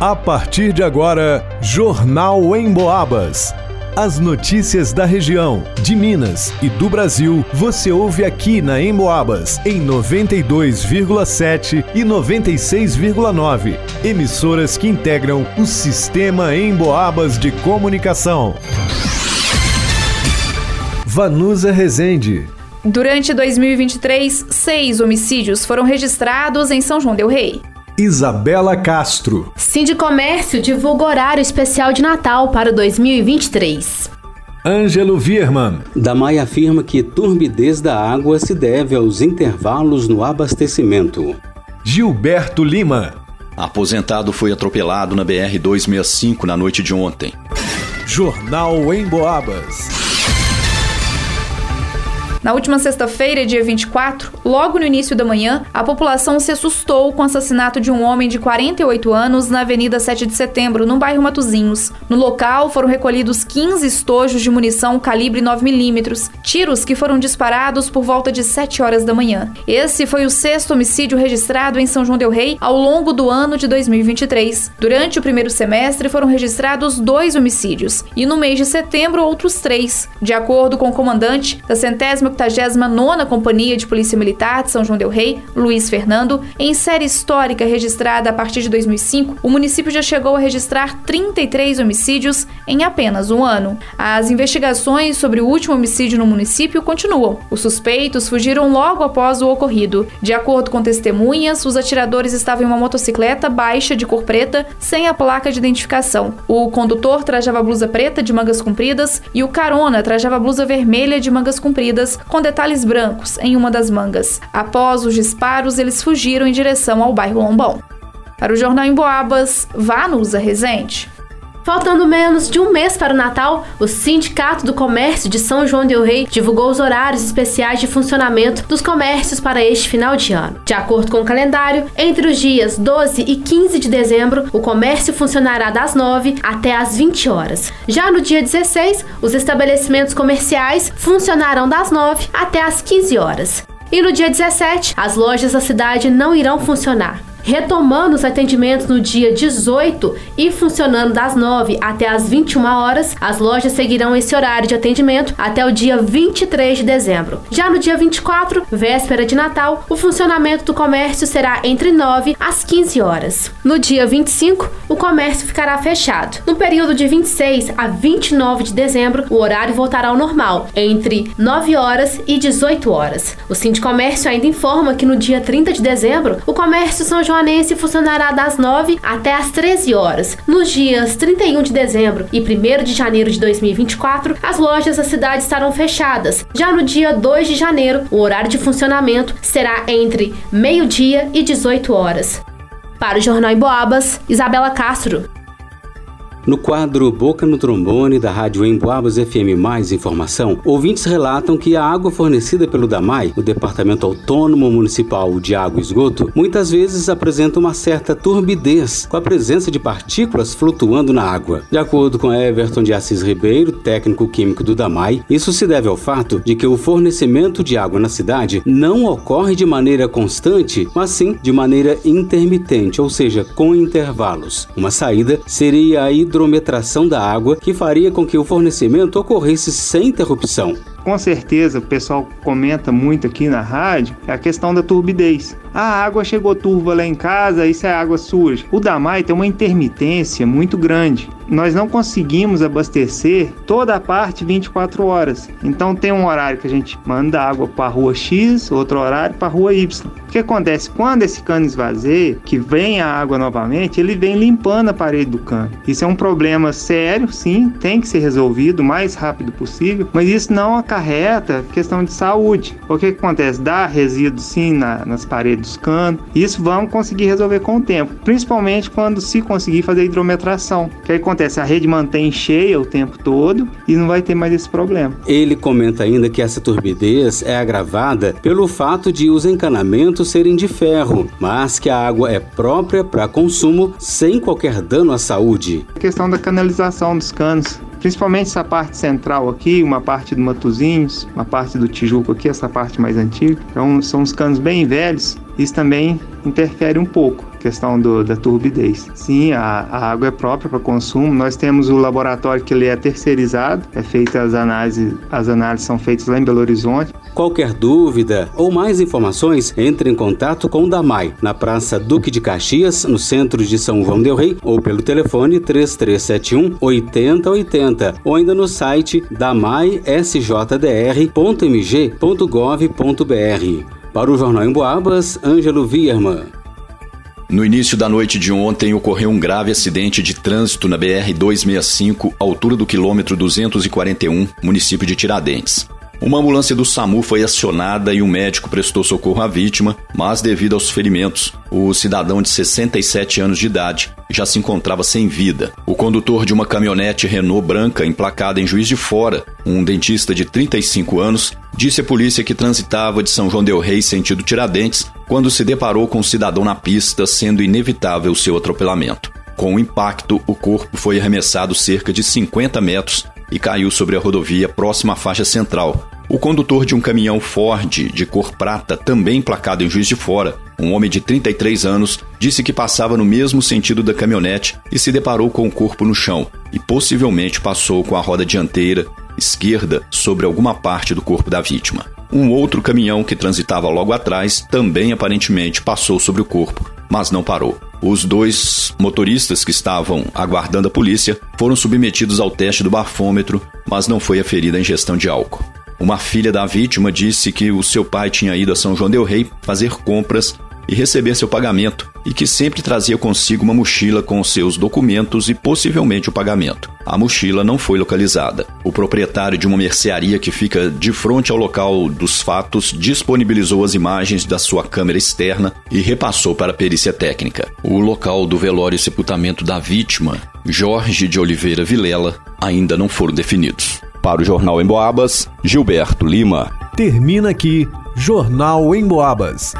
A partir de agora, Jornal em Boabas. As notícias da região, de Minas e do Brasil, você ouve aqui na Emboabas, em 92,7 e 96,9. Emissoras que integram o sistema Emboabas de comunicação. Vanusa Rezende. Durante 2023, seis homicídios foram registrados em São João Del Rei. Isabela Castro. Sindicomércio divulga horário especial de Natal para 2023. Ângelo Vierman. Damai afirma que turbidez da água se deve aos intervalos no abastecimento. Gilberto Lima. Aposentado foi atropelado na BR-265 na noite de ontem. Jornal em Boabas. Na última sexta-feira, dia 24, logo no início da manhã, a população se assustou com o assassinato de um homem de 48 anos na Avenida 7 de Setembro, no bairro Matozinhos. No local foram recolhidos 15 estojos de munição calibre 9mm, tiros que foram disparados por volta de 7 horas da manhã. Esse foi o sexto homicídio registrado em São João del Rei ao longo do ano de 2023. Durante o primeiro semestre foram registrados dois homicídios e no mês de setembro outros três. De acordo com o comandante da centésima 89ª Companhia de Polícia Militar de São João del Rei, Luiz Fernando, em série histórica registrada a partir de 2005, o município já chegou a registrar 33 homicídios em apenas um ano. As investigações sobre o último homicídio no município continuam. Os suspeitos fugiram logo após o ocorrido. De acordo com testemunhas, os atiradores estavam em uma motocicleta baixa de cor preta, sem a placa de identificação. O condutor trajava blusa preta de mangas compridas e o carona trajava blusa vermelha de mangas compridas, com detalhes brancos em uma das mangas. Após os disparos, eles fugiram em direção ao bairro Lombão. Para o Jornal em Boabas, Vanusa Rezende. Faltando menos de um mês para o Natal, o Sindicato do Comércio de São João del Rei divulgou os horários especiais de funcionamento dos comércios para este final de ano. De acordo com o calendário, entre os dias 12 e 15 de dezembro, o comércio funcionará das 9 até as 20 horas. Já no dia 16, os estabelecimentos comerciais funcionarão das 9 até as 15 horas. E no dia 17, as lojas da cidade não irão funcionar retomando os atendimentos no dia 18 e funcionando das 9 até as 21 horas. As lojas seguirão esse horário de atendimento até o dia 23 de dezembro. Já no dia 24, véspera de Natal, o funcionamento do comércio será entre 9 às 15 horas. No dia 25, o comércio ficará fechado. No período de 26 a 29 de dezembro, o horário voltará ao normal, entre 9 horas e 18 horas. O Sindicomércio ainda informa que no dia 30 de dezembro, o comércio São João Joanense funcionará das 9 até as 13 horas. Nos dias 31 de dezembro e 1 de janeiro de 2024, as lojas da cidade estarão fechadas. Já no dia 2 de janeiro, o horário de funcionamento será entre meio-dia e 18 horas. Para o Jornal em Boabas, Isabela Castro. No quadro Boca no Trombone da Rádio Emboabas FM Mais Informação, ouvintes relatam que a água fornecida pelo DAMAI, o Departamento Autônomo Municipal de Água e Esgoto, muitas vezes apresenta uma certa turbidez com a presença de partículas flutuando na água. De acordo com Everton de Assis Ribeiro, técnico químico do DAMAI, isso se deve ao fato de que o fornecimento de água na cidade não ocorre de maneira constante, mas sim de maneira intermitente, ou seja, com intervalos. Uma saída seria a hidro hidrometração da água que faria com que o fornecimento ocorresse sem interrupção. Com certeza, o pessoal comenta muito aqui na rádio, é a questão da turbidez. A água chegou turva lá em casa, isso é água suja. O Damai tem uma intermitência muito grande. Nós não conseguimos abastecer toda a parte 24 horas. Então tem um horário que a gente manda água para a rua X, outro horário para a rua Y. O que acontece? Quando esse cano esvazia, que vem a água novamente, ele vem limpando a parede do cano. Isso é um problema sério, sim, tem que ser resolvido o mais rápido possível, mas isso não acarreta questão de saúde. O que acontece? Dá resíduo sim na, nas paredes dos canos. Isso vamos conseguir resolver com o tempo, principalmente quando se conseguir fazer hidrometração. O que acontece? A rede mantém cheia o tempo todo e não vai ter mais esse problema. Ele comenta ainda que essa turbidez é agravada pelo fato de os encanamentos serem de ferro, mas que a água é própria para consumo sem qualquer dano à saúde. A questão da canalização dos canos principalmente essa parte central aqui, uma parte do Matozinhos, uma parte do Tijuco aqui, essa parte mais antiga. Então são os canos bem velhos Isso também interfere um pouco questão do, da turbidez. Sim, a, a água é própria para consumo. Nós temos o laboratório que ele é terceirizado, é feita as análises, as análises são feitas lá em Belo Horizonte. Qualquer dúvida ou mais informações, entre em contato com o Damai, na Praça Duque de Caxias, no centro de São João del Rei, ou pelo telefone 3371 8080, ou ainda no site damaisjdr.mg.gov.br. Para o Jornal em Boabas, Ângelo Vierman. No início da noite de ontem ocorreu um grave acidente de trânsito na BR 265, altura do quilômetro 241, município de Tiradentes. Uma ambulância do SAMU foi acionada e um médico prestou socorro à vítima, mas devido aos ferimentos, o cidadão de 67 anos de idade já se encontrava sem vida. O condutor de uma caminhonete Renault branca emplacada em Juiz de Fora, um dentista de 35 anos, disse à polícia que transitava de São João del Rei sentido Tiradentes quando se deparou com o cidadão na pista, sendo inevitável seu atropelamento. Com o impacto, o corpo foi arremessado cerca de 50 metros e caiu sobre a rodovia próxima à faixa central. O condutor de um caminhão Ford de cor prata, também emplacado em Juiz de Fora, um homem de 33 anos, disse que passava no mesmo sentido da caminhonete e se deparou com o corpo no chão e possivelmente passou com a roda dianteira esquerda sobre alguma parte do corpo da vítima. Um outro caminhão que transitava logo atrás também aparentemente passou sobre o corpo, mas não parou. Os dois motoristas que estavam aguardando a polícia foram submetidos ao teste do bafômetro, mas não foi aferida a ingestão de álcool. Uma filha da vítima disse que o seu pai tinha ido a São João del Rei fazer compras e receber seu pagamento, e que sempre trazia consigo uma mochila com seus documentos e possivelmente o pagamento. A mochila não foi localizada. O proprietário de uma mercearia que fica de frente ao local dos fatos disponibilizou as imagens da sua câmera externa e repassou para a perícia técnica. O local do velório e sepultamento da vítima, Jorge de Oliveira Vilela, ainda não foram definidos. Para o Jornal em Boabas, Gilberto Lima. Termina aqui Jornal em Boabas.